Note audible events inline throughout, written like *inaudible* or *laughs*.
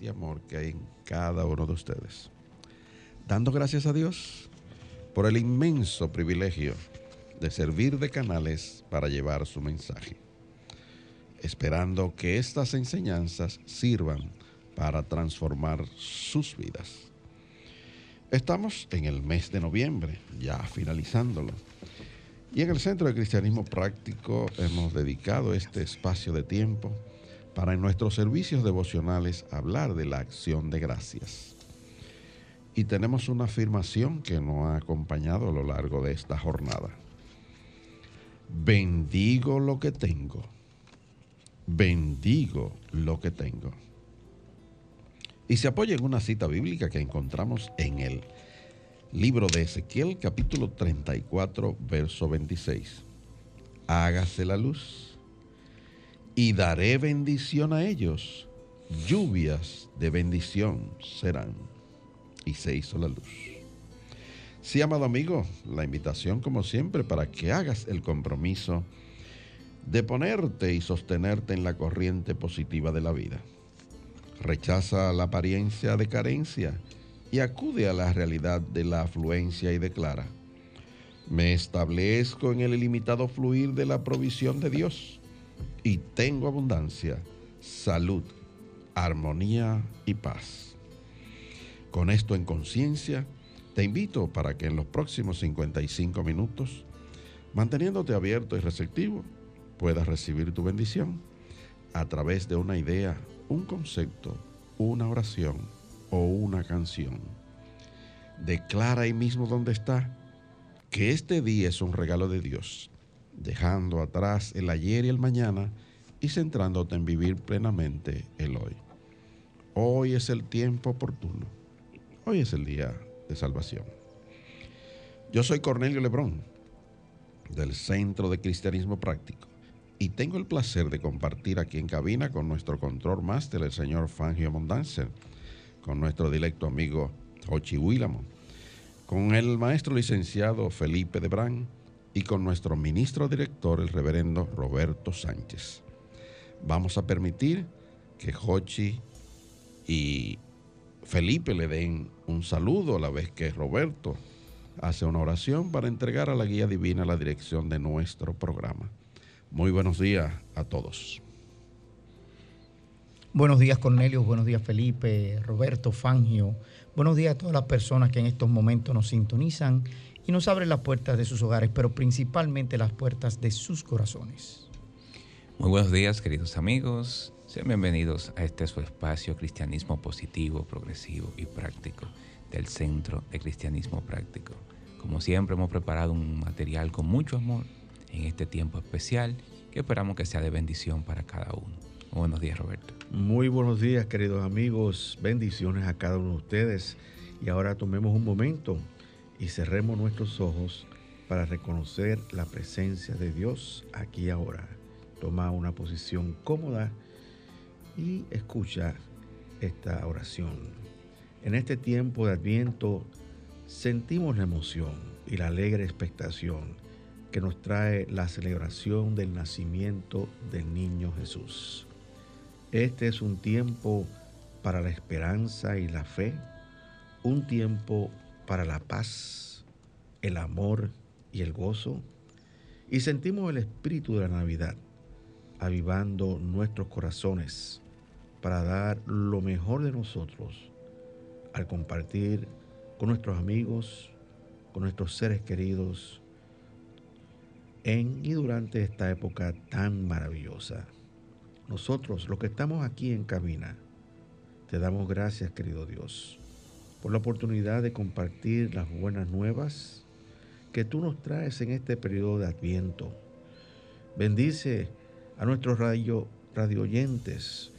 Y amor que hay en cada uno de ustedes. Dando gracias a Dios por el inmenso privilegio de servir de canales para llevar su mensaje esperando que estas enseñanzas sirvan para transformar sus vidas. Estamos en el mes de noviembre, ya finalizándolo, y en el Centro de Cristianismo Práctico hemos dedicado este espacio de tiempo para en nuestros servicios devocionales hablar de la acción de gracias. Y tenemos una afirmación que nos ha acompañado a lo largo de esta jornada. Bendigo lo que tengo bendigo lo que tengo. Y se apoya en una cita bíblica que encontramos en el libro de Ezequiel capítulo 34, verso 26. Hágase la luz y daré bendición a ellos. Lluvias de bendición serán. Y se hizo la luz. Sí, amado amigo, la invitación como siempre para que hagas el compromiso de ponerte y sostenerte en la corriente positiva de la vida. Rechaza la apariencia de carencia y acude a la realidad de la afluencia y declara, me establezco en el ilimitado fluir de la provisión de Dios y tengo abundancia, salud, armonía y paz. Con esto en conciencia, te invito para que en los próximos 55 minutos, manteniéndote abierto y receptivo, puedas recibir tu bendición a través de una idea, un concepto, una oración o una canción. Declara ahí mismo donde está que este día es un regalo de Dios, dejando atrás el ayer y el mañana y centrándote en vivir plenamente el hoy. Hoy es el tiempo oportuno. Hoy es el día de salvación. Yo soy Cornelio Lebrón, del Centro de Cristianismo Práctico y tengo el placer de compartir aquí en cabina con nuestro control máster, el señor Fangio Mondanzer, con nuestro directo amigo Jochi Willamo, con el maestro licenciado Felipe Debrán y con nuestro ministro director, el reverendo Roberto Sánchez. Vamos a permitir que Jochi y Felipe le den un saludo a la vez que Roberto hace una oración para entregar a la guía divina la dirección de nuestro programa. Muy buenos días a todos. Buenos días Cornelio, buenos días Felipe, Roberto, Fangio. Buenos días a todas las personas que en estos momentos nos sintonizan y nos abren las puertas de sus hogares, pero principalmente las puertas de sus corazones. Muy buenos días queridos amigos, sean bienvenidos a este su espacio Cristianismo Positivo, Progresivo y Práctico del Centro de Cristianismo Práctico. Como siempre hemos preparado un material con mucho amor en este tiempo especial que esperamos que sea de bendición para cada uno. Buenos días, Roberto. Muy buenos días, queridos amigos. Bendiciones a cada uno de ustedes. Y ahora tomemos un momento y cerremos nuestros ojos para reconocer la presencia de Dios aquí ahora. Toma una posición cómoda y escucha esta oración. En este tiempo de Adviento sentimos la emoción y la alegre expectación que nos trae la celebración del nacimiento del niño Jesús. Este es un tiempo para la esperanza y la fe, un tiempo para la paz, el amor y el gozo, y sentimos el espíritu de la Navidad avivando nuestros corazones para dar lo mejor de nosotros al compartir con nuestros amigos, con nuestros seres queridos en y durante esta época tan maravillosa. Nosotros, los que estamos aquí en cabina, te damos gracias, querido Dios, por la oportunidad de compartir las buenas nuevas que tú nos traes en este periodo de Adviento. Bendice a nuestros radio, oyentes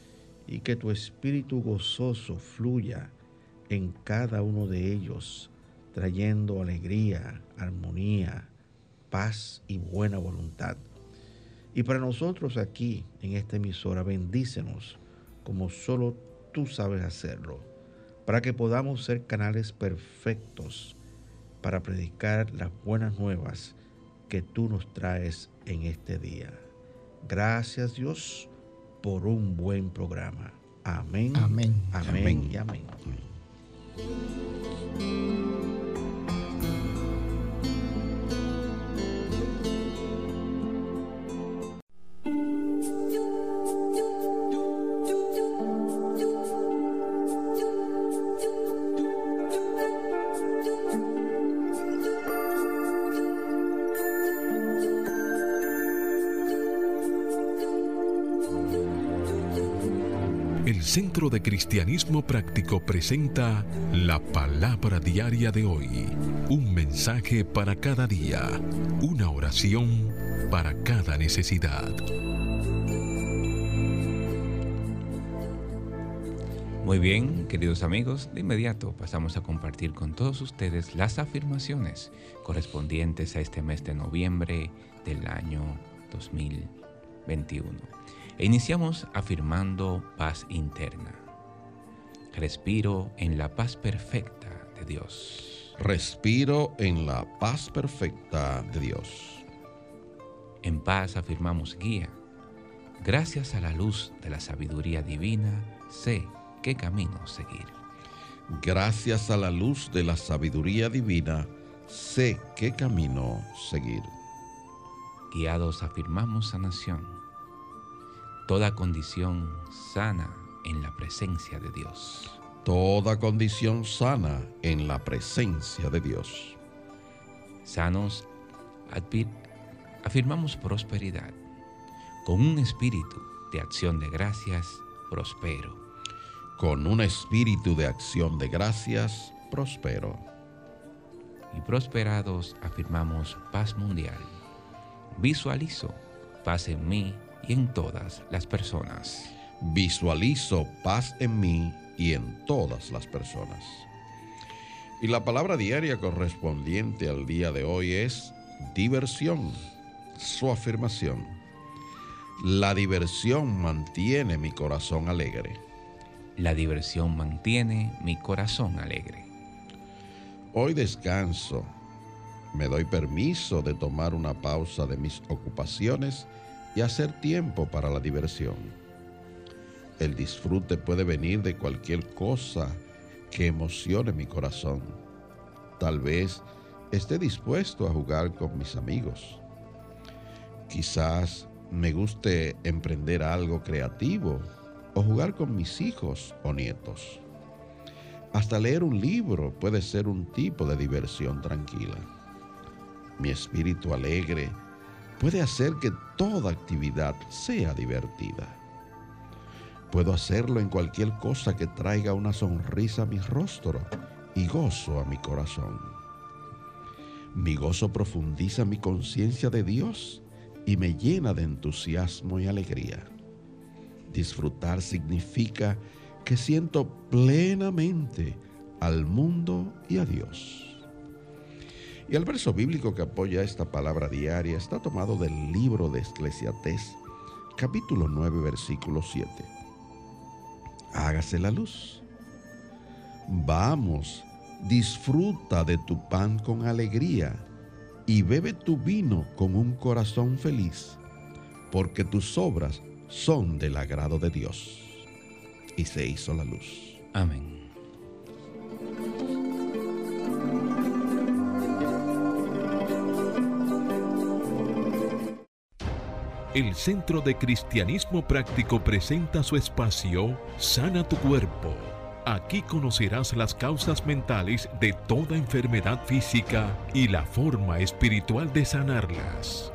y que tu espíritu gozoso fluya en cada uno de ellos, trayendo alegría, armonía, paz y buena voluntad. Y para nosotros aquí en esta emisora, bendícenos como solo tú sabes hacerlo, para que podamos ser canales perfectos para predicar las buenas nuevas que tú nos traes en este día. Gracias Dios por un buen programa. Amén. Amén. Amén, y amén. Centro de Cristianismo Práctico presenta la palabra diaria de hoy. Un mensaje para cada día. Una oración para cada necesidad. Muy bien, queridos amigos, de inmediato pasamos a compartir con todos ustedes las afirmaciones correspondientes a este mes de noviembre del año 2021. E iniciamos afirmando paz interna. Respiro en la paz perfecta de Dios. Respiro en la paz perfecta de Dios. En paz afirmamos guía. Gracias a la luz de la sabiduría divina, sé qué camino seguir. Gracias a la luz de la sabiduría divina, sé qué camino seguir. Guiados afirmamos sanación toda condición sana en la presencia de Dios. Toda condición sana en la presencia de Dios. Sanos, afirmamos prosperidad. Con un espíritu de acción de gracias, prospero. Con un espíritu de acción de gracias, prospero. Y prosperados afirmamos paz mundial. Visualizo paz en mí y en todas las personas. Visualizo paz en mí y en todas las personas. Y la palabra diaria correspondiente al día de hoy es diversión, su afirmación. La diversión mantiene mi corazón alegre. La diversión mantiene mi corazón alegre. Hoy descanso. Me doy permiso de tomar una pausa de mis ocupaciones y hacer tiempo para la diversión. El disfrute puede venir de cualquier cosa que emocione mi corazón. Tal vez esté dispuesto a jugar con mis amigos. Quizás me guste emprender algo creativo o jugar con mis hijos o nietos. Hasta leer un libro puede ser un tipo de diversión tranquila. Mi espíritu alegre puede hacer que toda actividad sea divertida. Puedo hacerlo en cualquier cosa que traiga una sonrisa a mi rostro y gozo a mi corazón. Mi gozo profundiza mi conciencia de Dios y me llena de entusiasmo y alegría. Disfrutar significa que siento plenamente al mundo y a Dios. Y el verso bíblico que apoya esta palabra diaria está tomado del libro de Esclesiastés, capítulo 9, versículo 7. Hágase la luz. Vamos, disfruta de tu pan con alegría y bebe tu vino con un corazón feliz, porque tus obras son del agrado de Dios. Y se hizo la luz. Amén. El Centro de Cristianismo Práctico presenta su espacio Sana tu Cuerpo. Aquí conocerás las causas mentales de toda enfermedad física y la forma espiritual de sanarlas.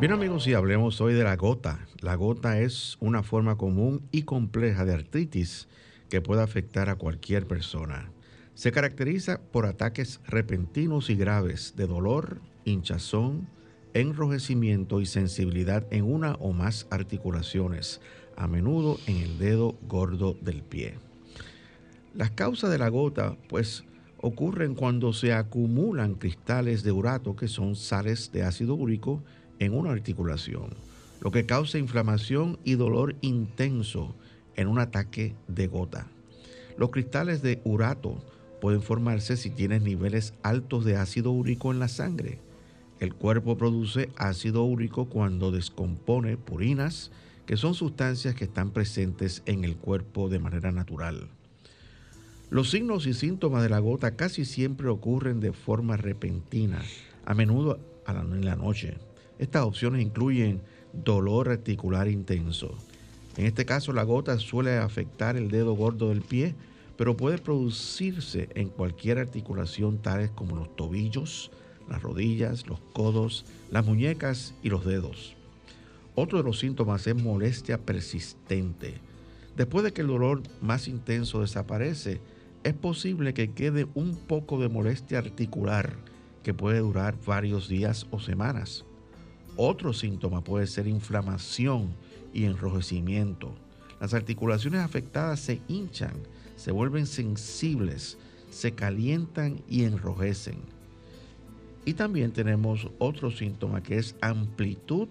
Bien amigos, y hablemos hoy de la gota. La gota es una forma común y compleja de artritis que puede afectar a cualquier persona. Se caracteriza por ataques repentinos y graves de dolor, hinchazón, enrojecimiento y sensibilidad en una o más articulaciones, a menudo en el dedo gordo del pie. Las causas de la gota, pues, ocurren cuando se acumulan cristales de urato, que son sales de ácido úrico, en una articulación, lo que causa inflamación y dolor intenso en un ataque de gota. Los cristales de urato pueden formarse si tienes niveles altos de ácido úrico en la sangre. El cuerpo produce ácido úrico cuando descompone purinas, que son sustancias que están presentes en el cuerpo de manera natural. Los signos y síntomas de la gota casi siempre ocurren de forma repentina, a menudo en la noche. Estas opciones incluyen dolor articular intenso. En este caso, la gota suele afectar el dedo gordo del pie, pero puede producirse en cualquier articulación tales como los tobillos, las rodillas, los codos, las muñecas y los dedos. Otro de los síntomas es molestia persistente. Después de que el dolor más intenso desaparece, es posible que quede un poco de molestia articular que puede durar varios días o semanas. Otro síntoma puede ser inflamación y enrojecimiento. Las articulaciones afectadas se hinchan, se vuelven sensibles, se calientan y enrojecen. Y también tenemos otro síntoma que es amplitud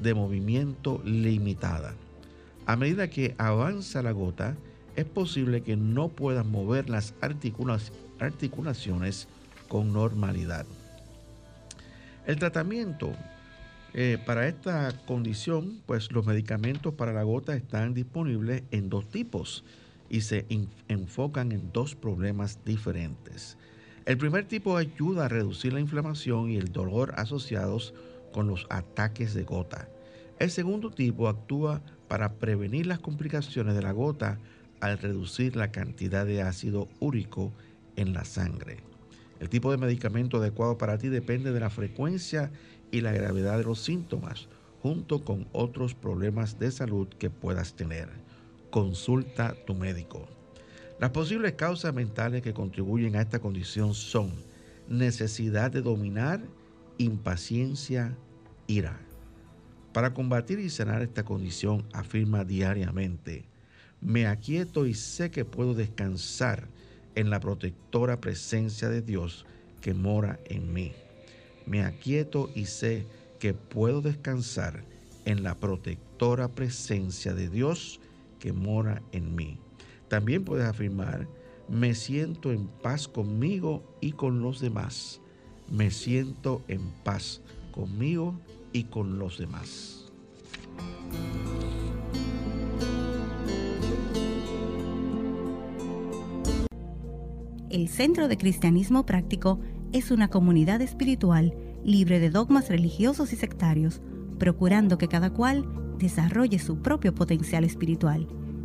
de movimiento limitada. A medida que avanza la gota, es posible que no puedas mover las articulaciones con normalidad. El tratamiento eh, para esta condición, pues los medicamentos para la gota están disponibles en dos tipos y se enfocan en dos problemas diferentes. El primer tipo ayuda a reducir la inflamación y el dolor asociados con los ataques de gota. El segundo tipo actúa para prevenir las complicaciones de la gota al reducir la cantidad de ácido úrico en la sangre. El tipo de medicamento adecuado para ti depende de la frecuencia y la gravedad de los síntomas, junto con otros problemas de salud que puedas tener. Consulta tu médico. Las posibles causas mentales que contribuyen a esta condición son necesidad de dominar, impaciencia, ira. Para combatir y sanar esta condición, afirma diariamente, me aquieto y sé que puedo descansar en la protectora presencia de Dios que mora en mí. Me aquieto y sé que puedo descansar en la protectora presencia de Dios que mora en mí. También puedes afirmar, me siento en paz conmigo y con los demás. Me siento en paz conmigo y con los demás. El Centro de Cristianismo Práctico es una comunidad espiritual libre de dogmas religiosos y sectarios, procurando que cada cual desarrolle su propio potencial espiritual.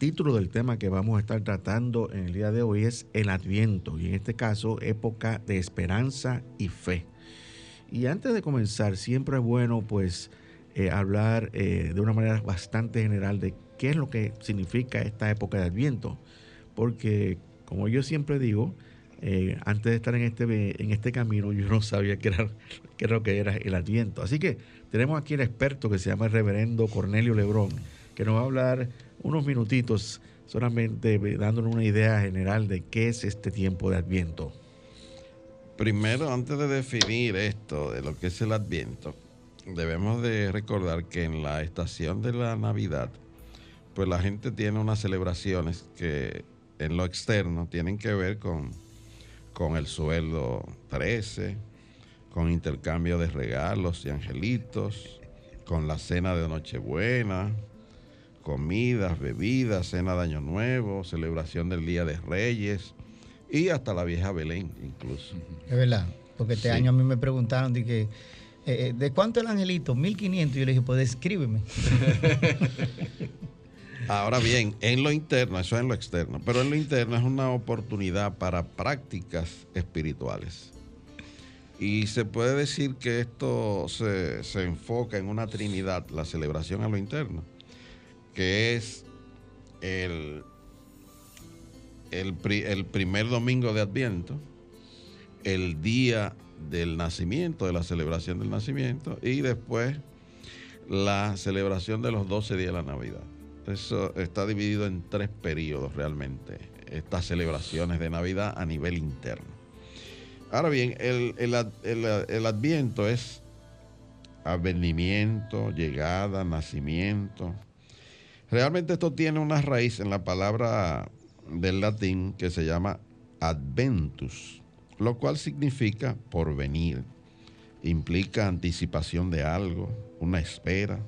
título del tema que vamos a estar tratando en el día de hoy es el Adviento y en este caso época de esperanza y fe. Y antes de comenzar, siempre es bueno pues eh, hablar eh, de una manera bastante general de qué es lo que significa esta época de Adviento, porque como yo siempre digo, eh, antes de estar en este, en este camino, yo no sabía qué era, qué era lo que era el Adviento. Así que tenemos aquí el experto que se llama el reverendo Cornelio Lebrón, que nos va a hablar unos minutitos solamente dándonos una idea general de qué es este tiempo de Adviento. Primero, antes de definir esto de lo que es el Adviento, debemos de recordar que en la estación de la Navidad, pues la gente tiene unas celebraciones que en lo externo tienen que ver con, con el sueldo 13, con intercambio de regalos y angelitos, con la cena de Nochebuena, comidas, bebidas, cena de Año Nuevo, celebración del Día de Reyes y hasta la vieja Belén incluso. Es verdad, porque este Sí. año a mí me preguntaron de que, eh, eh, ¿de cuánto el angelito? 1500. Yo le dije, pues descríbeme. *laughs* Ahora bien, en lo interno, eso es en lo externo, pero en lo interno es una oportunidad para prácticas espirituales. Y se puede decir que esto se, se enfoca en una trinidad, la celebración a lo interno, que es el, el, pri- el primer domingo de Adviento, el día del nacimiento, de la celebración del nacimiento, y después la celebración de los 12 días de la Navidad. Eso está dividido en tres periodos realmente, estas celebraciones de Navidad a nivel interno. Ahora bien, el, el el- el adviento es advenimiento, llegada, nacimiento. Realmente esto tiene una raíz en la palabra del latín que se llama adventus, lo cual significa porvenir. Implica anticipación de algo, una espera.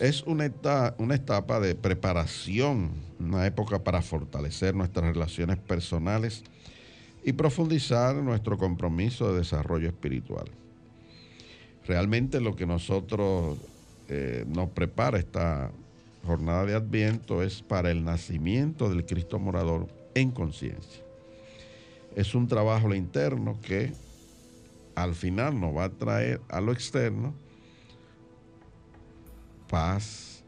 Es una etapa, una etapa de preparación, una época para fortalecer nuestras relaciones personales y profundizar nuestro compromiso de desarrollo espiritual. Realmente lo que nosotros eh, nos prepara esta jornada de Adviento es para el nacimiento del Cristo morador en conciencia. Es un trabajo interno que al final nos va a traer a lo externo paz,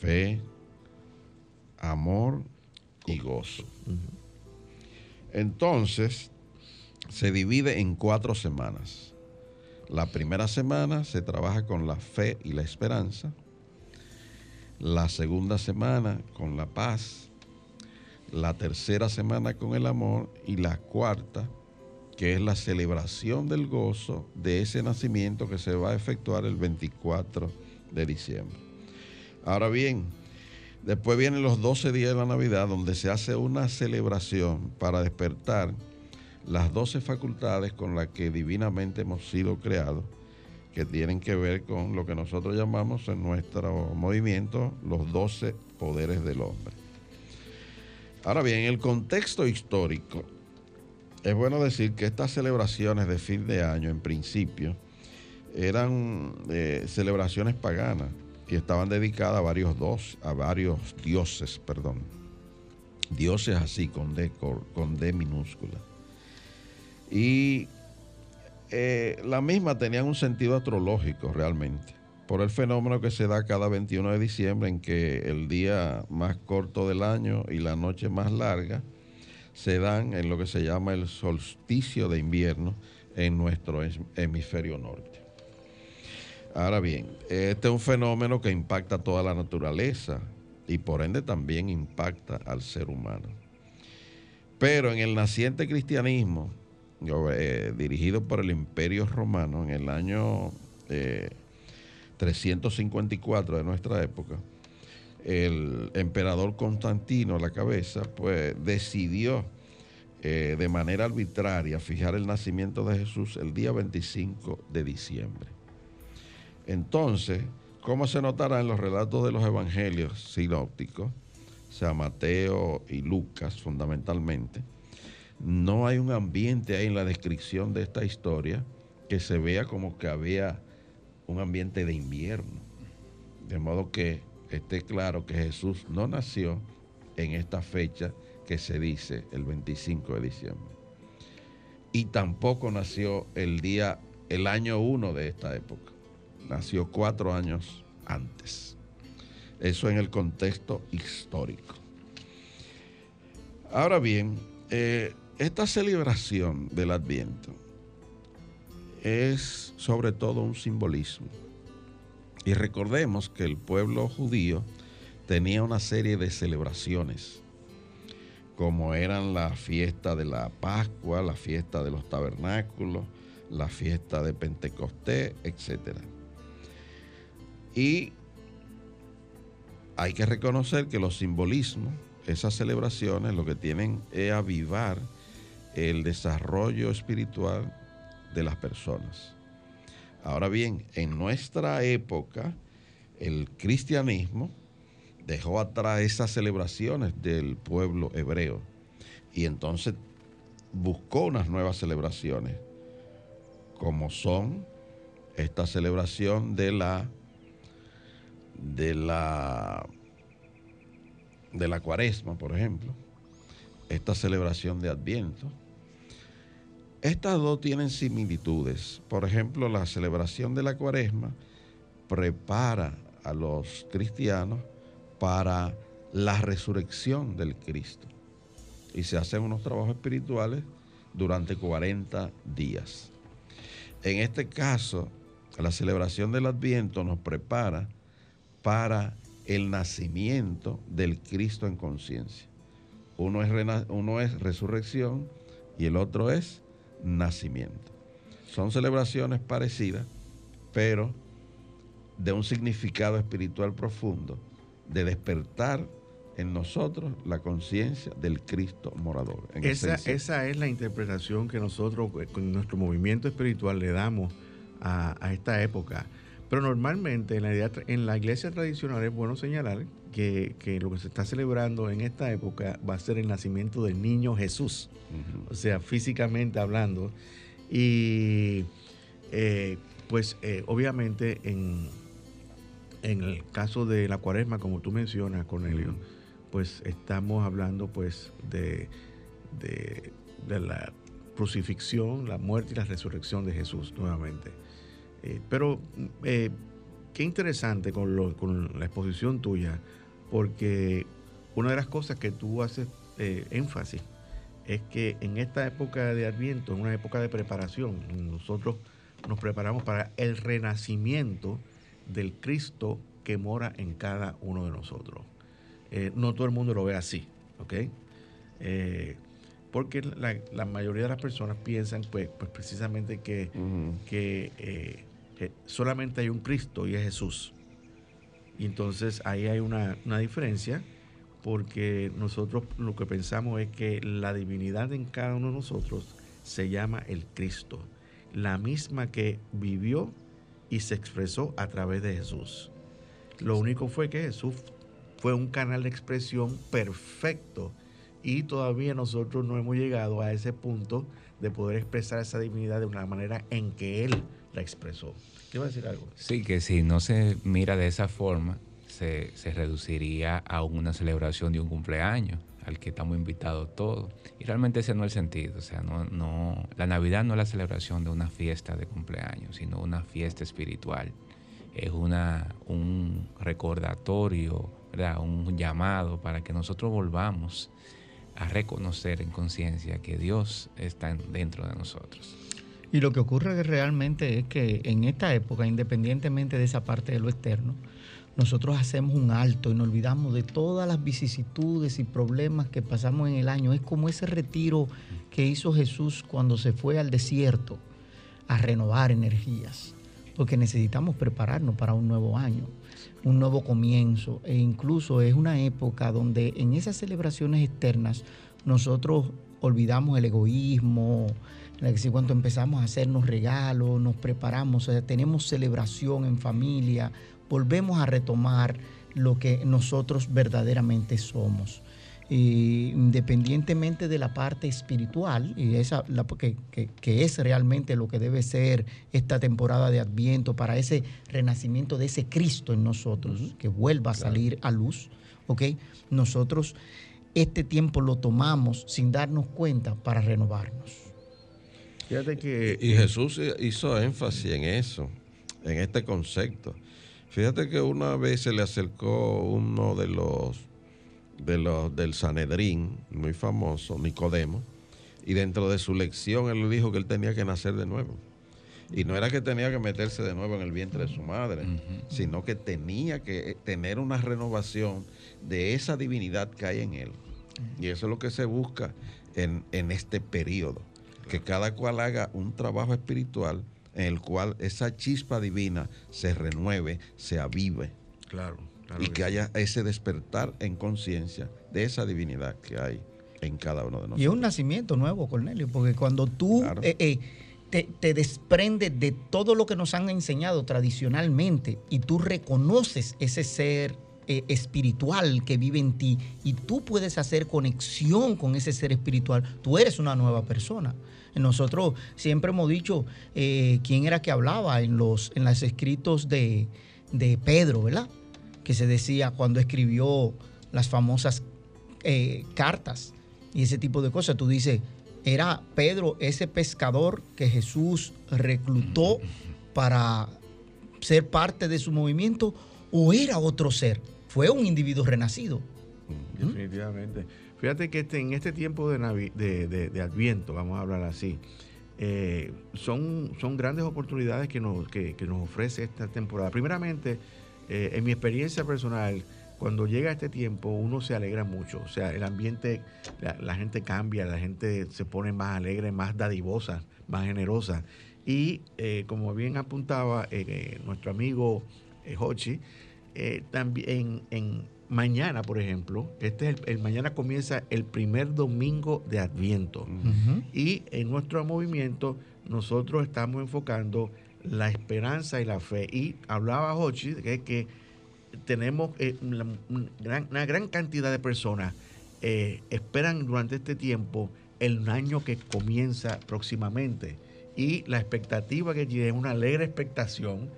fe, amor y gozo. Entonces, se divide en cuatro semanas. La primera semana se trabaja con la fe y la esperanza. La segunda semana con la paz. La tercera semana con el amor. Y la cuarta, que es la celebración del gozo de ese nacimiento que se va a efectuar el 24 de diciembre. Ahora bien, después vienen los 12 días de la Navidad donde se hace una celebración para despertar las 12 facultades con las que divinamente hemos sido creados, que tienen que ver con lo que nosotros llamamos en nuestro movimiento los 12 poderes del hombre. Ahora bien, en el contexto histórico, es bueno decir que estas celebraciones de fin de año, en principio, eran eh, celebraciones paganas y estaban dedicadas a varios, dos, a varios dioses, perdón. Dioses así, con D, con D minúscula. Y eh, la misma tenían un sentido astrológico realmente, por el fenómeno que se da cada 21 de diciembre en que el día más corto del año y la noche más larga se dan en lo que se llama el solsticio de invierno en nuestro hem- hemisferio norte. Ahora bien, este es un fenómeno que impacta a toda la naturaleza y por ende también impacta al ser humano. Pero en el naciente cristianismo, eh, dirigido por el Imperio Romano en el año eh, 354 de nuestra época, el emperador Constantino, la cabeza, pues decidió eh, de manera arbitraria fijar el nacimiento de Jesús el día 25 de diciembre. Entonces, ¿cómo se notará en los relatos de los evangelios sinópticos, sea, Mateo y Lucas fundamentalmente? No hay un ambiente ahí en la descripción de esta historia que se vea como que había un ambiente de invierno. De modo que esté claro que Jesús no nació en esta fecha que se dice el 25 de diciembre. Y tampoco nació el día, el año 1 de esta época. Nació cuatro años antes. Eso en el contexto histórico. Ahora bien, eh, esta celebración del Adviento es sobre todo un simbolismo. Y recordemos que el pueblo judío tenía una serie de celebraciones, como eran la fiesta de la Pascua, la fiesta de los tabernáculos, la fiesta de Pentecostés, etc. Y hay que reconocer que los simbolismos esas celebraciones lo que tienen es avivar el desarrollo espiritual de las personas. Ahora bien, en nuestra época, el cristianismo dejó atrás esas celebraciones del pueblo hebreo y entonces buscó unas nuevas celebraciones, como son esta celebración de la de la de la cuaresma, por ejemplo, esta celebración de Adviento. Estas dos tienen similitudes. Por ejemplo, la celebración de la cuaresma prepara a los cristianos para la resurrección del Cristo. Y se hacen unos trabajos espirituales durante 40 días. En este caso, la celebración del Adviento nos prepara para el nacimiento del Cristo en conciencia. Uno es, uno es resurrección y el otro es nacimiento. Son celebraciones parecidas, pero de un significado espiritual profundo, de despertar en nosotros la conciencia del Cristo morador. esa, esa, es la interpretación que nosotros eh, con nuestro movimiento espiritual le damos a, a esta época. Pero normalmente en la, en la iglesia tradicional es bueno señalar que, lo que se está celebrando en esta época va a ser el nacimiento del niño Jesús, o sea, físicamente hablando. Y eh, pues eh, obviamente en, en el caso de la cuaresma, como tú mencionas, Cornelio, pues estamos hablando pues de, de, de la crucifixión, la muerte y la resurrección de Jesús nuevamente. Eh, pero eh, qué interesante con, la exposición tuya, porque una de las cosas que tú haces eh, énfasis es que en esta época de Adviento, en una época de preparación, nosotros nos preparamos para el renacimiento del Cristo que mora en cada uno de nosotros. no todo el mundo lo ve así, ¿ok? porque la, mayoría de las personas piensan, pues, pues precisamente que, que solamente hay un Cristo y es Jesús. Y entonces ahí hay una, diferencia porque nosotros lo que pensamos es que la divinidad en cada uno de nosotros se llama el Cristo, la misma que vivió y se expresó a través de Jesús. Lo único fue que Jesús fue un canal de expresión perfecto y todavía nosotros no hemos llegado a ese punto de poder expresar esa divinidad de una manera en que Él la expresó. ¿Qué a decir algo? Sí, que si no se mira de esa forma, se, reduciría a una celebración de un cumpleaños al que estamos invitados todos. Y realmente ese no es el sentido. O sea, no, no, la Navidad no es la celebración de una fiesta de cumpleaños, sino una fiesta espiritual. Es una, un recordatorio, un llamado para que nosotros volvamos a reconocer en conciencia que Dios está dentro de nosotros. Y lo que ocurre realmente es que en esta época, independientemente de esa parte de lo externo, nosotros hacemos un alto y nos olvidamos de todas las vicisitudes y problemas que pasamos en el año. Es como ese retiro que hizo Jesús cuando se fue al desierto a renovar energías, porque necesitamos prepararnos para un nuevo año, un nuevo comienzo. E incluso es una época donde en esas celebraciones externas nosotros olvidamos el egoísmo, cuando empezamos a hacernos regalos, nos preparamos, tenemos celebración en familia, volvemos a retomar lo que nosotros verdaderamente somos. independientemente de la parte espiritual, y esa la, que, que, es realmente lo que debe ser esta temporada de Adviento para ese renacimiento de ese Cristo en nosotros, que vuelva a salir a luz, ¿ok? Nosotros este tiempo lo tomamos sin darnos cuenta para renovarnos que... Y Jesús hizo énfasis en eso, en este concepto. Fíjate que una vez se le acercó uno de los, de los del Sanedrín, muy famoso, Nicodemo, y dentro de su lección él le dijo que él tenía que nacer de nuevo. Y no era que tenía que meterse de nuevo en el vientre de su madre, sino que tenía que tener una renovación de esa divinidad que hay en él. Y eso es lo que se busca en, en este periodo que cada cual haga un trabajo espiritual en el cual esa chispa divina se renueve, se avive. Claro, y que, haya ese despertar en conciencia de esa divinidad que hay en cada uno de nosotros. Y es un nacimiento nuevo, Cornelio, porque cuando tú eh, eh, te, te desprendes de todo lo que nos han enseñado tradicionalmente y tú reconoces ese ser eh, espiritual que vive en ti y tú puedes hacer conexión con ese ser espiritual, tú eres una nueva persona. Nosotros siempre hemos dicho eh, quién era que hablaba en los, en los escritos de, de, Pedro, ¿verdad? Que se decía cuando escribió las famosas eh, cartas y ese tipo de cosas. Tú dices, era Pedro ese pescador que Jesús reclutó para ser parte de su movimiento o era otro ser fue un individuo renacido. Definitivamente. Fíjate que este, en este tiempo de, de, Adviento, vamos a hablar así, eh, son, son grandes oportunidades que nos, que, nos ofrece esta temporada. Primeramente, eh, en mi experiencia personal, cuando llega este tiempo uno se alegra mucho, o sea, el ambiente, la, gente cambia, la gente se pone más alegre, más dadivosa, más generosa. Y eh, como bien apuntaba nuestro amigo Hochi, eh, también en, mañana, por ejemplo, este es el, mañana comienza el primer domingo de Adviento. Y en nuestro movimiento nosotros estamos enfocando la esperanza y la fe. Y hablaba Hochi que, que tenemos eh, una, gran, cantidad de personas eh, esperan durante este tiempo el año que comienza próximamente. Y la expectativa que tiene una alegre expectación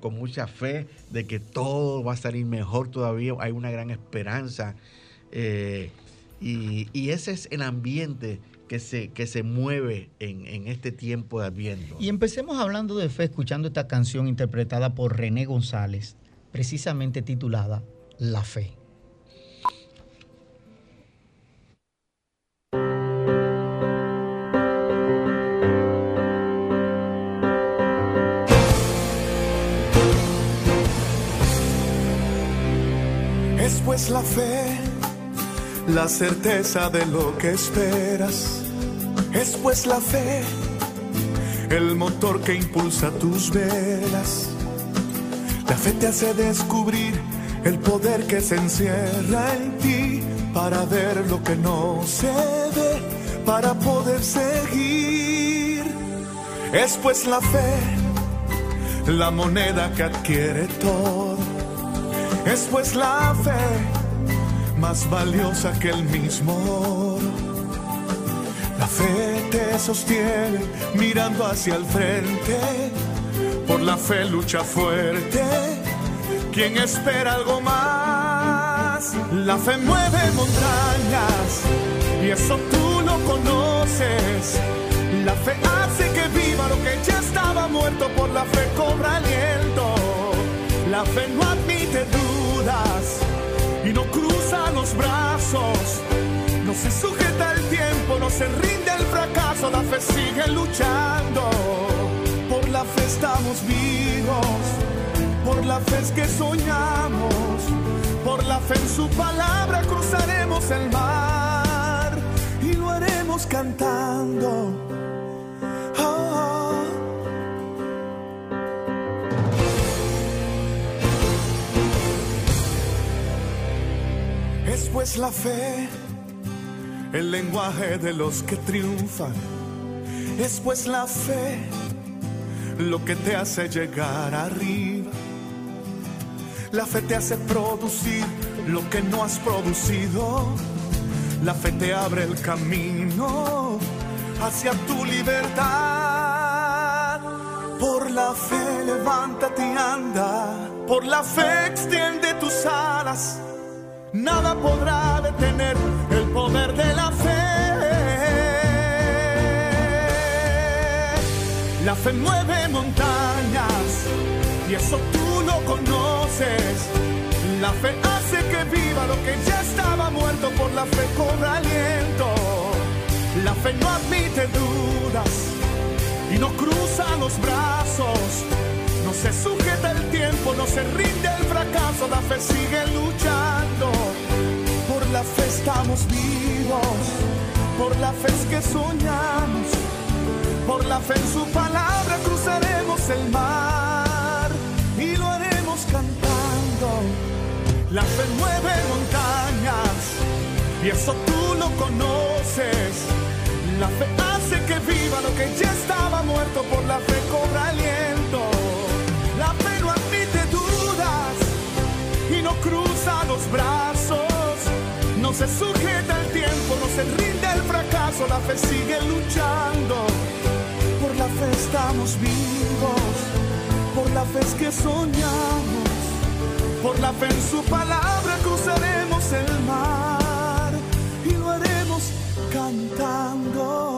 con mucha fe de que todo va a salir mejor todavía, hay una gran esperanza. Eh, y, ese es el ambiente que se, que se mueve en, este tiempo de Adviento. Y empecemos hablando de fe, escuchando esta canción interpretada por René González, precisamente titulada La Fe. Certeza de lo que esperas. Es pues la fe, el motor que impulsa tus velas. La fe te hace descubrir el poder que se encierra en ti para ver lo que no se ve, para poder seguir. Es pues la fe, la moneda que adquiere todo es pues la fe más valiosa que el mismo. La fe te sostiene mirando hacia el frente. Por la fe lucha fuerte. Quien espera algo más, la fe mueve montañas y eso tú lo conoces. La fe hace que viva lo que ya estaba muerto, por la fe cobra aliento. La fe no admite dudas brazos. No se sujeta el tiempo, no se rinde el fracaso. La fe sigue luchando. Por la fe estamos vivos. Por la fe es que soñamos. Por la fe en su palabra cruzaremos el mar y lo haremos cantando pues la fe, el lenguaje de los que triunfan. Es pues la fe lo que te hace llegar arriba. La fe te hace producir lo que no has producido. La fe te abre el camino hacia tu libertad. Por la fe levántate y anda. Por la fe extiende tus alas nada podrá detener el poder de la fe. La fe mueve montañas y eso tú lo conoces. La fe hace que viva lo que ya estaba muerto, por la fe cobra aliento. La fe no admite dudas y no cruza los brazos se sujeta el tiempo, no se rinde el fracaso, la fe sigue luchando. Por la fe estamos vivos, por la fe es que soñamos, por la fe en su palabra cruzaremos el mar y lo haremos cantando. La fe mueve montañas y eso tú lo conoces. La fe hace que viva lo que ya estaba muerto, por la fe cobra aliento. Cruza los brazos. No se sujeta el tiempo, no se rinde el fracaso, la fe sigue luchando. Por la fe estamos vivos, por la fe es que soñamos. Por la fe en su palabra cruzaremos el mar y lo haremos cantando.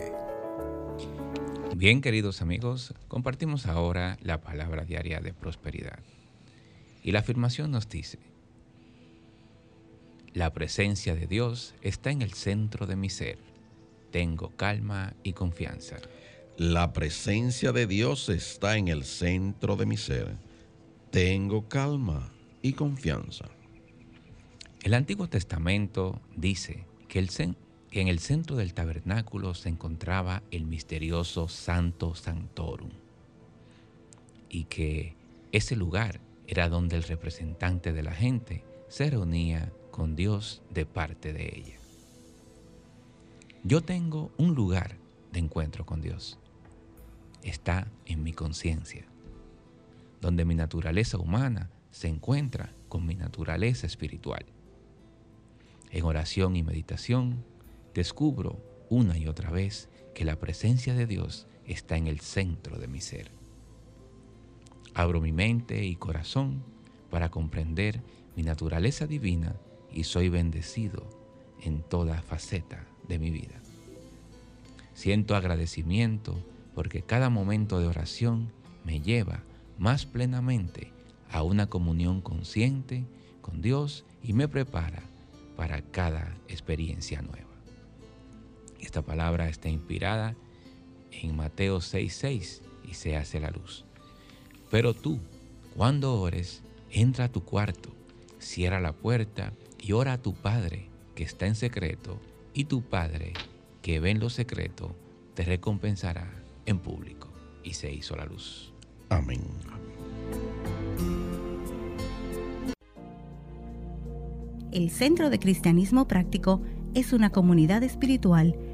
Bien, queridos amigos, compartimos ahora la palabra diaria de prosperidad. Y la afirmación nos dice, la presencia de Dios está en el centro de mi ser. Tengo calma y confianza. La presencia de Dios está en el centro de mi ser. Tengo calma y confianza. El Antiguo Testamento dice que, el que en el centro del tabernáculo se encontraba el misterioso Santo Santorum y que ese lugar era donde el representante de la gente se reunía con Dios de parte de ella. Yo tengo un lugar de encuentro con Dios. Está en mi conciencia, donde mi naturaleza humana se encuentra con mi naturaleza espiritual. En oración y meditación descubro una y otra vez que la presencia de Dios está en el centro de mi ser. Abro mi mente y corazón para comprender mi naturaleza divina y soy bendecido en toda faceta de mi vida. Siento agradecimiento porque cada momento de oración me lleva más plenamente a una comunión consciente con Dios y me prepara para cada experiencia nueva. Esta palabra está inspirada en Mateo 6:6 y se hace la luz. Pero tú, cuando ores, entra a tu cuarto, cierra la puerta y ora a tu Padre que está en secreto, y tu Padre que ve en lo secreto te recompensará en público. Y se hizo la luz. Amén. El Centro de Cristianismo Práctico es una comunidad espiritual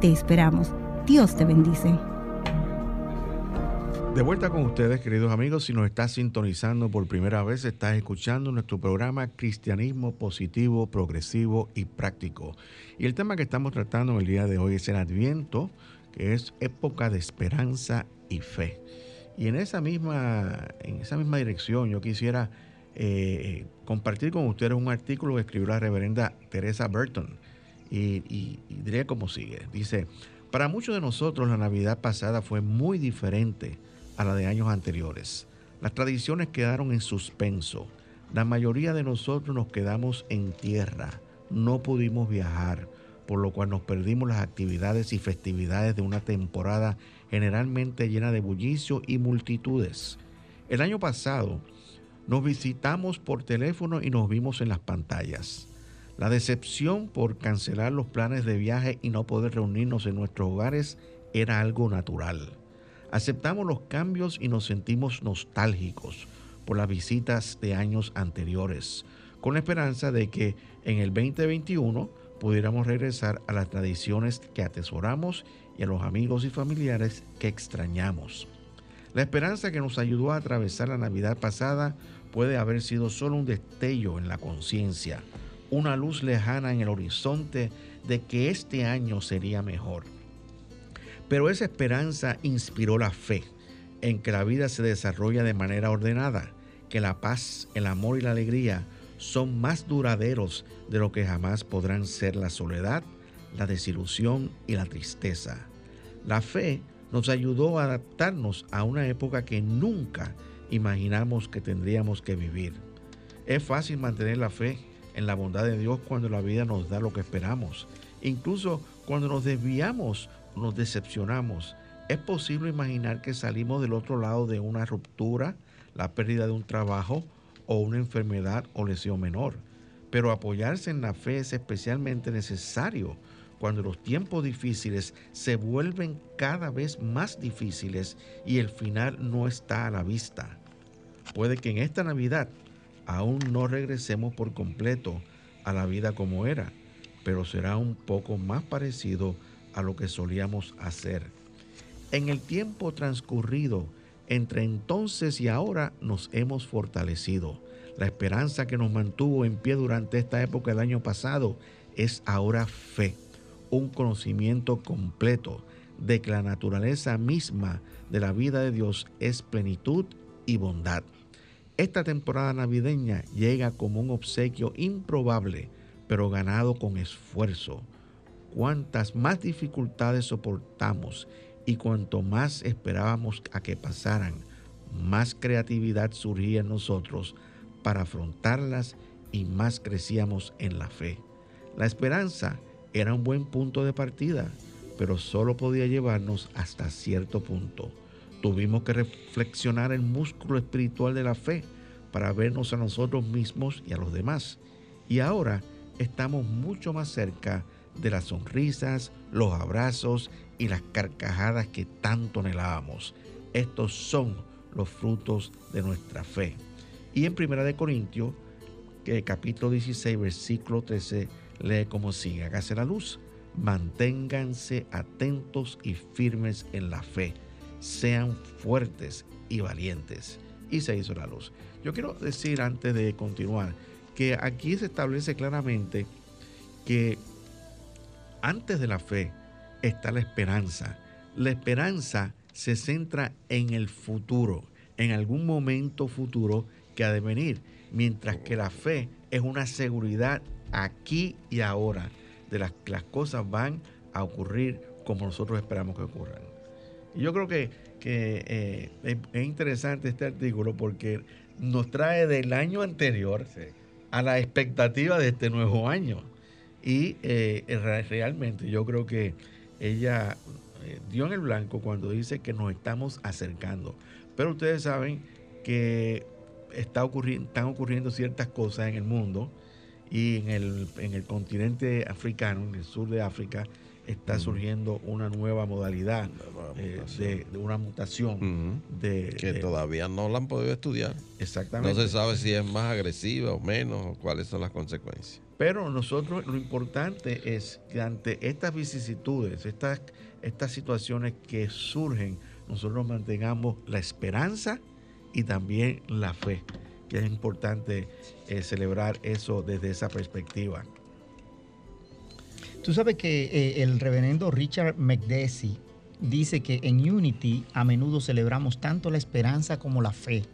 Te esperamos. Dios te bendice. De vuelta con ustedes, queridos amigos. Si nos estás sintonizando por primera vez, estás escuchando nuestro programa Cristianismo Positivo, Progresivo y Práctico. Y el tema que estamos tratando el día de hoy es el Adviento, que es época de esperanza y fe. Y en esa misma, en esa misma dirección, yo quisiera eh, compartir con ustedes un artículo que escribió la reverenda Teresa Burton. Y, diría como sigue. Dice, para muchos de nosotros la Navidad pasada fue muy diferente a la de años anteriores. Las tradiciones quedaron en suspenso. La mayoría de nosotros nos quedamos en tierra. No pudimos viajar, por lo cual nos perdimos las actividades y festividades de una temporada generalmente llena de bullicio y multitudes. El año pasado nos visitamos por teléfono y nos vimos en las pantallas. La decepción por cancelar los planes de viaje y no poder reunirnos en nuestros hogares era algo natural. Aceptamos los cambios y nos sentimos nostálgicos por las visitas de años anteriores, con la esperanza de que en el 2021 pudiéramos regresar a las tradiciones que atesoramos y a los amigos y familiares que extrañamos. La esperanza que nos ayudó a atravesar la Navidad pasada puede haber sido solo un destello en la conciencia, una luz lejana en el horizonte de que este año sería mejor. Pero esa esperanza inspiró la fe en que la vida se desarrolla de manera ordenada, que la paz, el amor y la alegría son más duraderos de lo que jamás podrán ser la soledad, la desilusión y la tristeza. La fe nos ayudó a adaptarnos a una época que nunca imaginamos que tendríamos que vivir. Es fácil mantener la fe en la bondad de Dios cuando la vida nos da lo que esperamos. Incluso cuando nos desviamos nos decepcionamos, es posible imaginar que salimos del otro lado de una ruptura, la pérdida de un trabajo o una enfermedad o lesión menor. Pero apoyarse en la fe es especialmente necesario cuando los tiempos difíciles se vuelven cada vez más difíciles y el final no está a la vista. Puede que en esta Navidad aún no regresemos por completo a la vida como era, pero será un poco más parecido a lo que solíamos hacer. En el tiempo transcurrido entre entonces y ahora nos hemos fortalecido. La esperanza que nos mantuvo en pie durante esta época del año pasado es ahora fe un conocimiento completo de que la naturaleza misma de la vida de Dios es plenitud y bondad. Esta temporada navideña llega como un obsequio improbable, pero ganado con esfuerzo. Cuantas más dificultades soportamos y cuanto más esperábamos a que pasaran, más creatividad surgía en nosotros para afrontarlas y más crecíamos en la fe. La esperanza era un buen punto de partida, pero solo podía llevarnos hasta cierto punto. Tuvimos que reflexionar el músculo espiritual de la fe para vernos a nosotros mismos y a los demás. Y ahora estamos mucho más cerca de las sonrisas, los abrazos y las carcajadas que tanto anhelábamos. Estos son los frutos de nuestra fe. Y en 1 Corintios, capítulo 16, versículo 13, lee como sigue, hágase la luz, manténganse atentos y firmes en la fe, sean fuertes y valientes. Y se hizo la luz. Yo quiero decir antes de continuar que aquí se establece claramente que antes de la fe está la esperanza. La esperanza se centra en el futuro, en algún momento futuro que ha de venir, mientras que la fe es una seguridad aquí y ahora de las las cosas van a ocurrir como nosotros esperamos que ocurran. Yo creo que, eh, es, interesante este artículo porque nos trae del año anterior a la expectativa de este nuevo año. Y eh, realmente yo creo que ella eh, dio en el blanco cuando dice que nos estamos acercando. Pero ustedes saben que está están ocurriendo ciertas cosas en el mundo y en el, en el continente africano, en el sur de África, está surgiendo una nueva modalidad eh, de, una mutación de, que todavía no la han podido estudiar. Exactamente. No se sabe si es más agresiva o menos, o cuáles son las consecuencias. Pero nosotros lo importante es que ante estas vicisitudes, estas, estas situaciones que surgen, nosotros mantengamos la esperanza y también la fe que es importante eh, celebrar eso desde esa perspectiva. Tú sabes que eh, el reverendo Richard McDessie dice que en Unity a menudo celebramos tanto la esperanza como la fe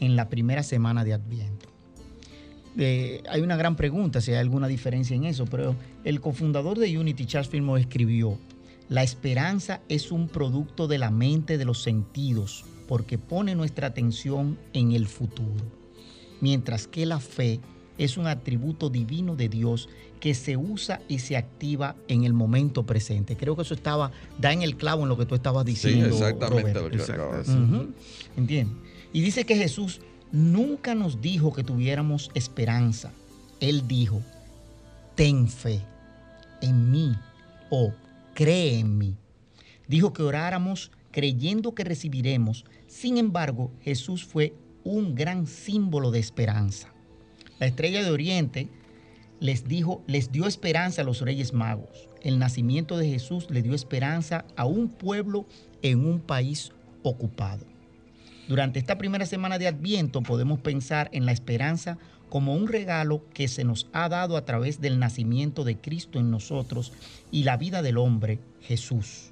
en la primera semana de Adviento. Eh, hay una gran pregunta si hay alguna diferencia en eso, pero el cofundador de Unity, Charles Fillmore, escribió, la esperanza es un producto de la mente de los sentidos, porque pone nuestra atención en el futuro, mientras que la fe es un atributo divino de Dios que se usa y se activa en el momento presente. Creo que eso estaba, da en el clavo en lo que tú estabas diciendo. Sí, exactamente. ¿Entiendes? Y dice que Jesús nunca nos dijo que tuviéramos esperanza. Él dijo, ten fe en mí o cree en mí. Dijo que oráramos creyendo que recibiremos sin embargo, Jesús fue un gran símbolo de esperanza. La estrella de Oriente les dijo, les dio esperanza a los reyes magos. El nacimiento de Jesús le dio esperanza a un pueblo en un país ocupado. Durante esta primera semana de Adviento podemos pensar en la esperanza como un regalo que se nos ha dado a través del nacimiento de Cristo en nosotros y la vida del hombre, Jesús.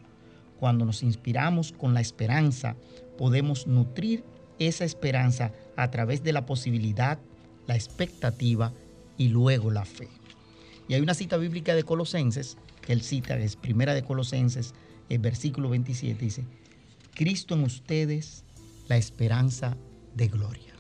Cuando nos inspiramos con la esperanza, podemos nutrir esa esperanza a través de la posibilidad, la expectativa y luego la fe. Y hay una cita bíblica de Colosenses, que él cita, es primera de Colosenses, el versículo 27, dice, Cristo en ustedes, la esperanza de gloria.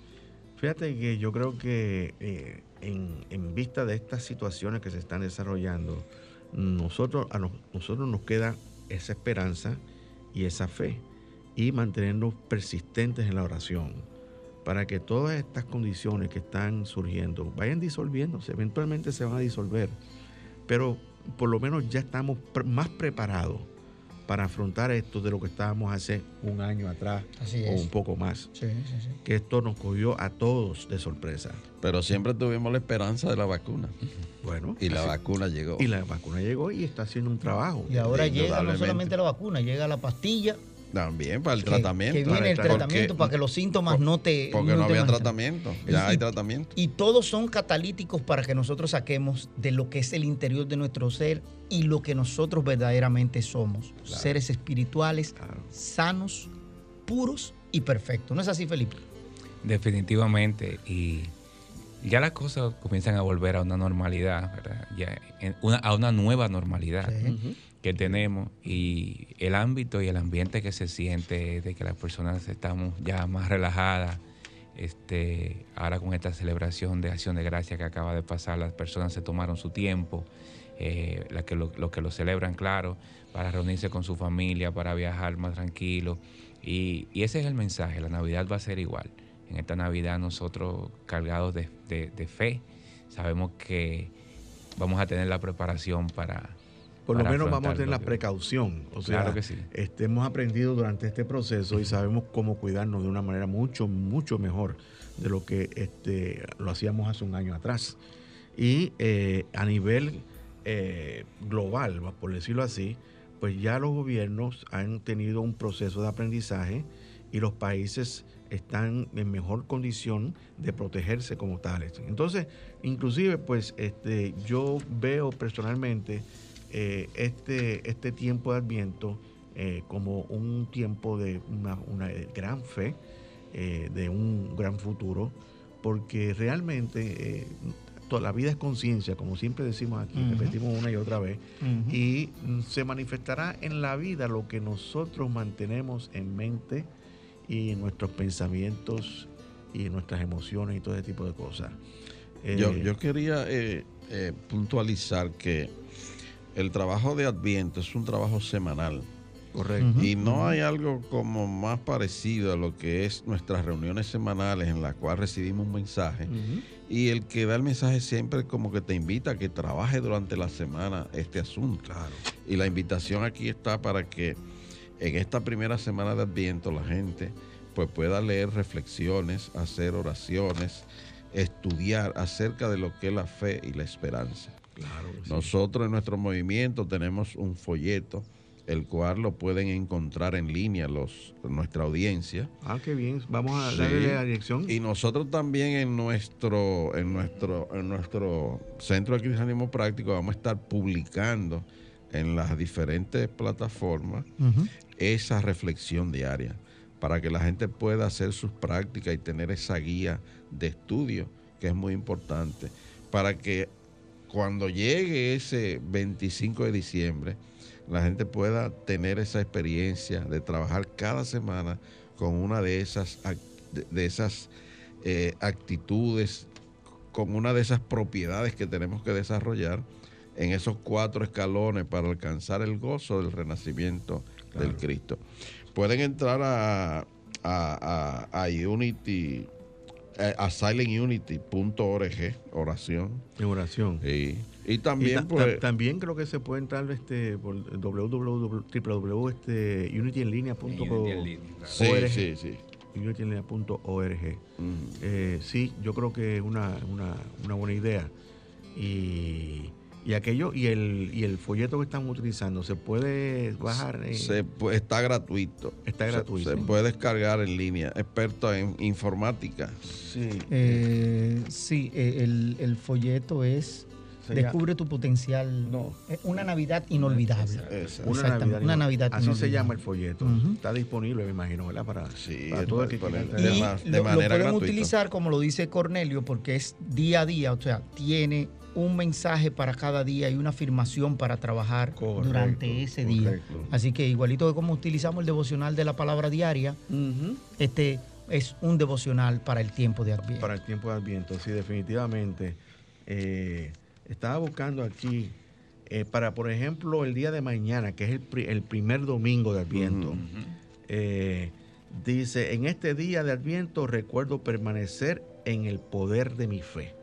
Fíjate que yo creo que eh, en, vista de estas situaciones que se están desarrollando, nosotros, a nosotros nos queda esa esperanza y esa fe y mantenernos persistentes en la oración para que todas estas condiciones que están surgiendo vayan disolviéndose, eventualmente se van a disolver, pero por lo menos ya estamos más preparados para afrontar esto de lo que estábamos hace un año atrás o un poco más. Que esto nos cogió a todos de sorpresa. Pero siempre tuvimos la esperanza de la vacuna. Bueno. Y la vacuna llegó. Y la vacuna llegó y está haciendo un trabajo. Y ahora llega no solamente la vacuna, llega la pastilla también para el tratamiento. Que viene el tratamiento para que los síntomas no te. Porque no, había tratamiento, ya hay tratamiento. Y todos son catalíticos para que nosotros saquemos de lo que es el interior de nuestro ser y lo que nosotros verdaderamente somos. Seres espirituales, sanos, puros y perfectos. ¿No es así, Felipe? Definitivamente. Y ya las cosas comienzan a volver a una normalidad, ¿verdad? Ya, a una nueva normalidad que tenemos y el ámbito y el ambiente que se siente de que las personas estamos ya más relajadas. Este, ahora con esta celebración de acción de gracia que acaba de pasar, las personas se tomaron su tiempo, eh, la que lo, que lo celebran, claro, para reunirse con su familia, para viajar más tranquilo. Y, ese es el mensaje, la Navidad va a ser igual. En esta Navidad nosotros cargados de, de fe, sabemos que vamos a tener la preparación para, por lo menos vamos a tener la precaución. O sea, que sí. este, hemos aprendido durante este proceso y sabemos cómo cuidarnos de una manera mucho, mucho mejor de lo que este, lo hacíamos hace un año atrás. Y eh, a nivel eh, global, por decirlo así, pues ya los gobiernos han tenido un proceso de aprendizaje y los países están en mejor condición de protegerse como tales. Entonces, inclusive, pues este, yo veo personalmente eh, este, este tiempo de Adviento eh, como un tiempo de una, gran fe, eh, de un gran futuro, porque realmente toda la vida es conciencia, como siempre decimos aquí, repetimos una y otra vez, y se manifestará en la vida lo que nosotros mantenemos en mente y en nuestros pensamientos y en nuestras emociones y todo ese tipo de cosas. yo, yo quería puntualizar que el trabajo de Adviento es un trabajo semanal. Correcto. Y no hay algo como más parecido a lo que es nuestras reuniones semanales en las cuales recibimos un mensaje. Y el que da el mensaje siempre como que te invita a que trabaje durante la semana este asunto. Claro. Y la invitación aquí está para que en esta primera semana de Adviento la gente pues pueda leer reflexiones, hacer oraciones, estudiar acerca de lo que es la fe y la esperanza. Nosotros en nuestro movimiento tenemos un folleto, el cual lo pueden encontrar en línea los, nuestra audiencia. Ah, qué bien. Vamos a darle la dirección. Y nosotros también en nuestro, en nuestro, en nuestro centro de cristianismo práctico vamos a estar publicando en las diferentes plataformas esa reflexión diaria para que la gente pueda hacer sus prácticas y tener esa guía de estudio que es muy importante para que cuando llegue ese 25 de diciembre, la gente pueda tener esa experiencia de trabajar cada semana con una de esas, de esas eh, actitudes, con una de esas propiedades que tenemos que desarrollar en esos cuatro escalones para alcanzar el gozo del renacimiento del Cristo. Pueden entrar a, a, a Unity eh, a silentunity.org, oración. En oración. Sí. Y también, pues, también creo que se puede entrar este, por www.unityenlinea.org. Sí, sí, sí. Unityenlinea.org. Eh, sí, yo creo que es una, una, una buena idea. Y, y aquello, y el, y el folleto que están utilizando, ¿se puede bajar? en- Se está gratuito. Está gratuito. Se, puede descargar en línea. Experto en informática. Sí. Eh, sí, eh, el, el folleto es Se Descubre tu potencial. No. Eh, Una Navidad inolvidable. Exacto. Una Exactamente, Navidad, una Navidad Así se llama el folleto. Está disponible, me imagino, ¿verdad? Para, Sí, para todo el que quiera de de lo, lo manera pueden utilizar, como lo dice Cornelio, porque es día a día, o sea, tiene un mensaje para cada día y una afirmación para trabajar Correcto, durante ese día. correcto. Así que igualito que como utilizamos el devocional de la palabra diaria, este es un devocional para el tiempo de Adviento. Para el tiempo de Adviento, sí, definitivamente. Eh, estaba buscando aquí, eh, para, por ejemplo, el día de mañana, que es el, pri- el primer domingo de Adviento. Eh, dice, en este día de Adviento recuerdo permanecer en el poder de mi fe.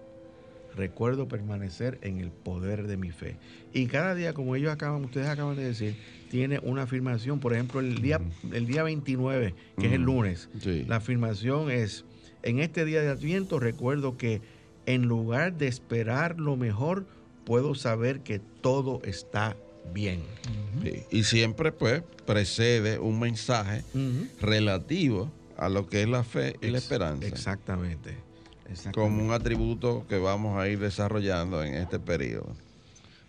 Recuerdo permanecer en el poder de mi fe. Y cada día, como ellos acaban, ustedes acaban de decir, tiene una afirmación. Por ejemplo, el día, el día 29, que es el lunes, Sí. la afirmación es, en este día de Adviento recuerdo que en lugar de esperar lo mejor, puedo saber que todo está bien. Sí. Y siempre, pues, precede un mensaje relativo a lo que es la fe y la esperanza. Exactamente. Como un atributo que vamos a ir desarrollando en este periodo.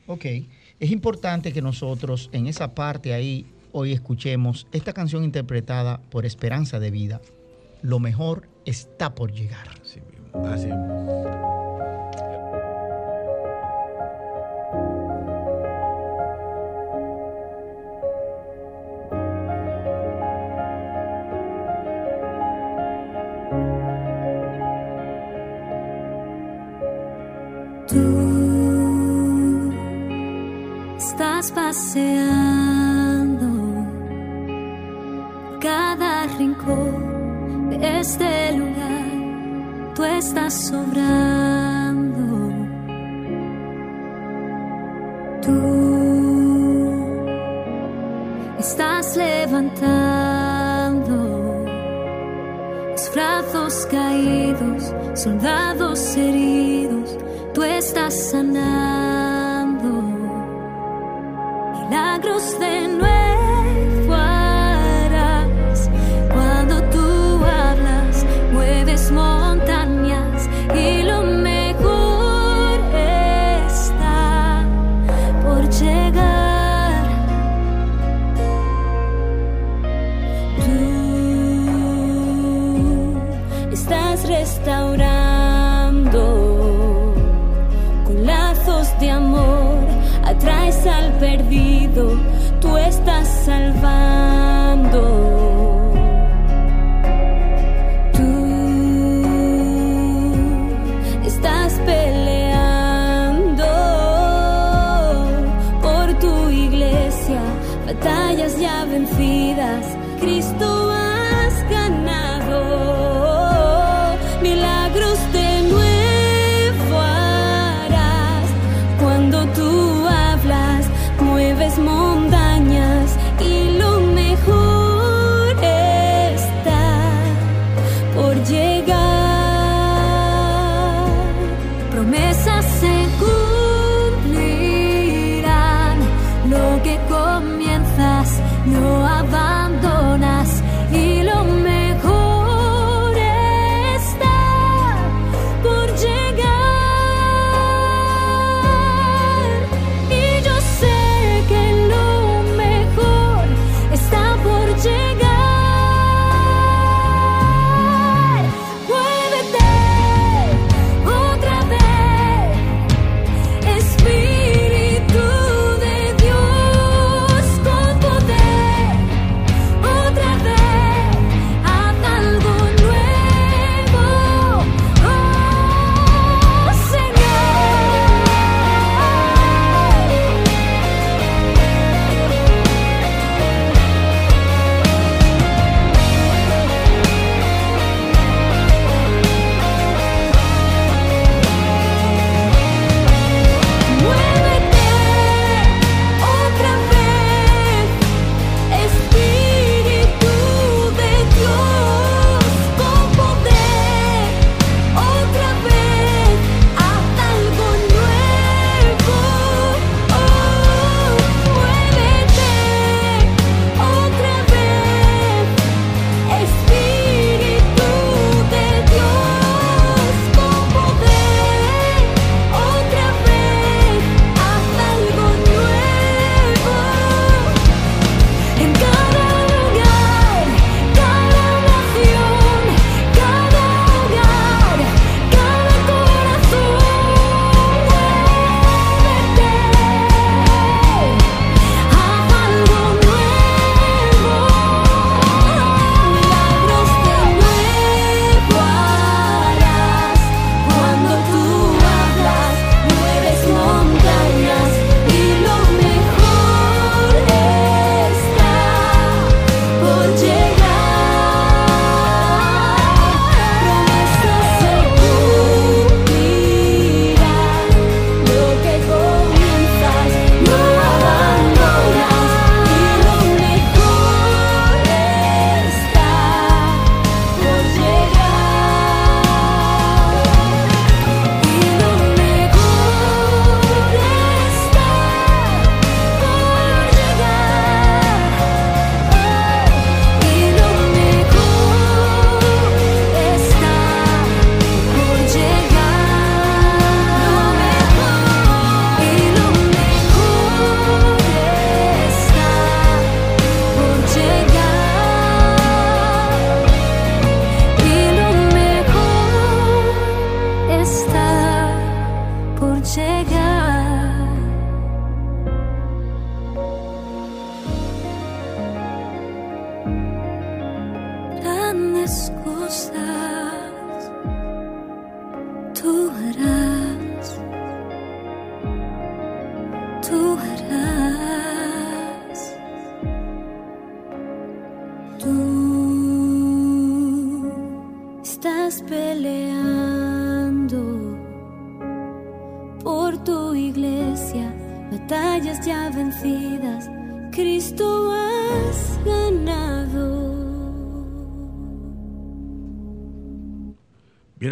Ok, es importante que nosotros en esa parte ahí hoy escuchemos esta canción interpretada por Esperanza de Vida. Lo mejor está por llegar. Así mismo, así mismo.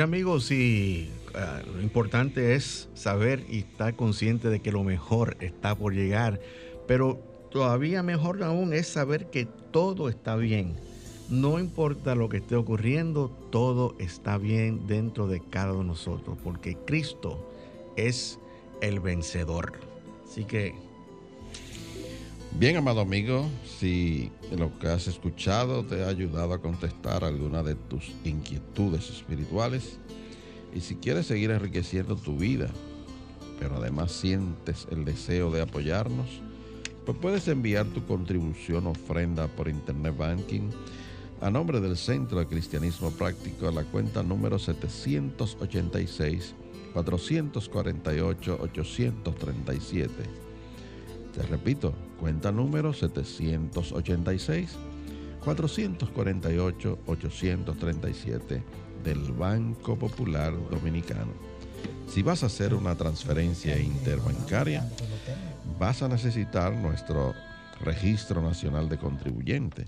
Amigos, y ah, lo importante es saber y estar consciente de que lo mejor está por llegar, pero todavía mejor aún es saber que todo está bien. No importa lo que esté ocurriendo, todo está bien dentro de cada uno de nosotros, porque Cristo es el vencedor. Así que Bien, amado amigo, si lo que has escuchado te ha ayudado a contestar alguna de tus inquietudes espirituales y si quieres seguir enriqueciendo tu vida, pero además sientes el deseo de apoyarnos, pues puedes enviar tu contribución ofrenda por Internet Banking a nombre del Centro de Cristianismo Práctico a la cuenta número 786 448 837. Te repito, cuenta número 786 448 837 del Banco Popular Dominicano. Si vas a hacer una transferencia interbancaria, vas a necesitar nuestro Registro Nacional de Contribuyente,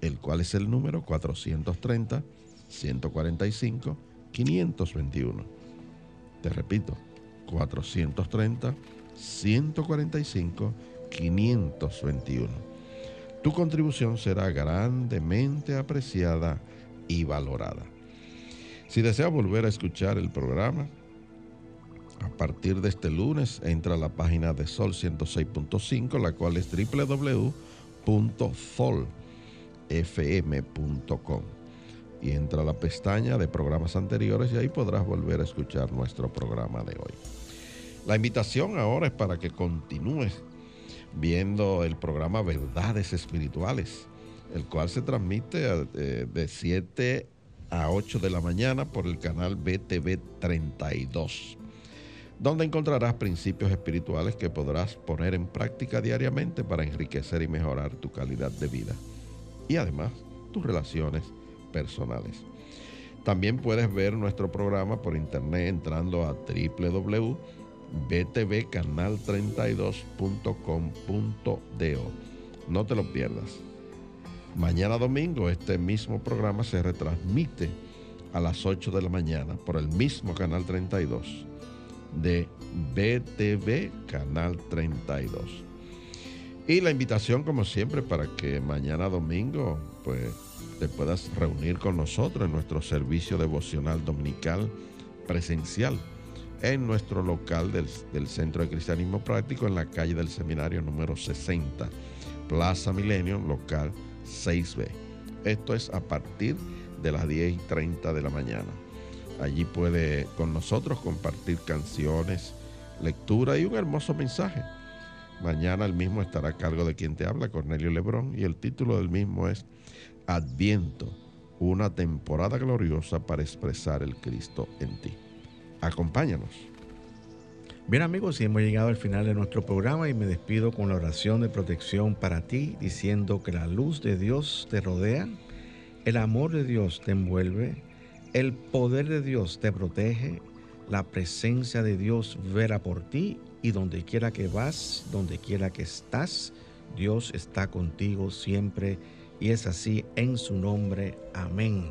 el cual es el número 430 145 521. Te repito, 430 145 521. Tu contribución será grandemente apreciada y valorada. Si deseas volver a escuchar el programa, a partir de este lunes entra a la página de Sol 106.5, la cual es www.solfm.com. Y entra a la pestaña de programas anteriores y ahí podrás volver a escuchar nuestro programa de hoy. La invitación ahora es para que continúes viendo el programa Verdades Espirituales, el cual se transmite eh, de 7 a 8 de la mañana por el canal BTV 32, donde encontrarás principios espirituales que podrás poner en práctica diariamente para enriquecer y mejorar tu calidad de vida y además tus relaciones personales. También puedes ver nuestro programa por internet entrando a www btvcanal32.com.do. No te lo pierdas. Mañana domingo este mismo programa se retransmite a las 8 de la mañana por el mismo canal 32 de BTV Canal 32. Y la invitación como siempre para que mañana domingo pues te puedas reunir con nosotros en nuestro servicio devocional dominical presencial en nuestro local del, Centro de Cristianismo Práctico en la calle del Seminario número 60, Plaza Milenio, local 6B. Esto es a partir de las 10 y 30 de la mañana. Allí puede con nosotros compartir canciones, lectura y un hermoso mensaje. Mañana el mismo estará a cargo de quien te habla, Cornelio Lebrón, y el título del mismo es Adviento, una temporada gloriosa para expresar el Cristo en ti. Acompáñanos. Bien amigos, y hemos llegado al final de nuestro programa y me despido con la oración de protección para ti, diciendo que la luz de Dios te rodea, el amor de Dios te envuelve, el poder de Dios te protege, la presencia de Dios verá por ti y donde quiera que vas, donde quiera que estás, Dios está contigo siempre y es así en su nombre. Amén.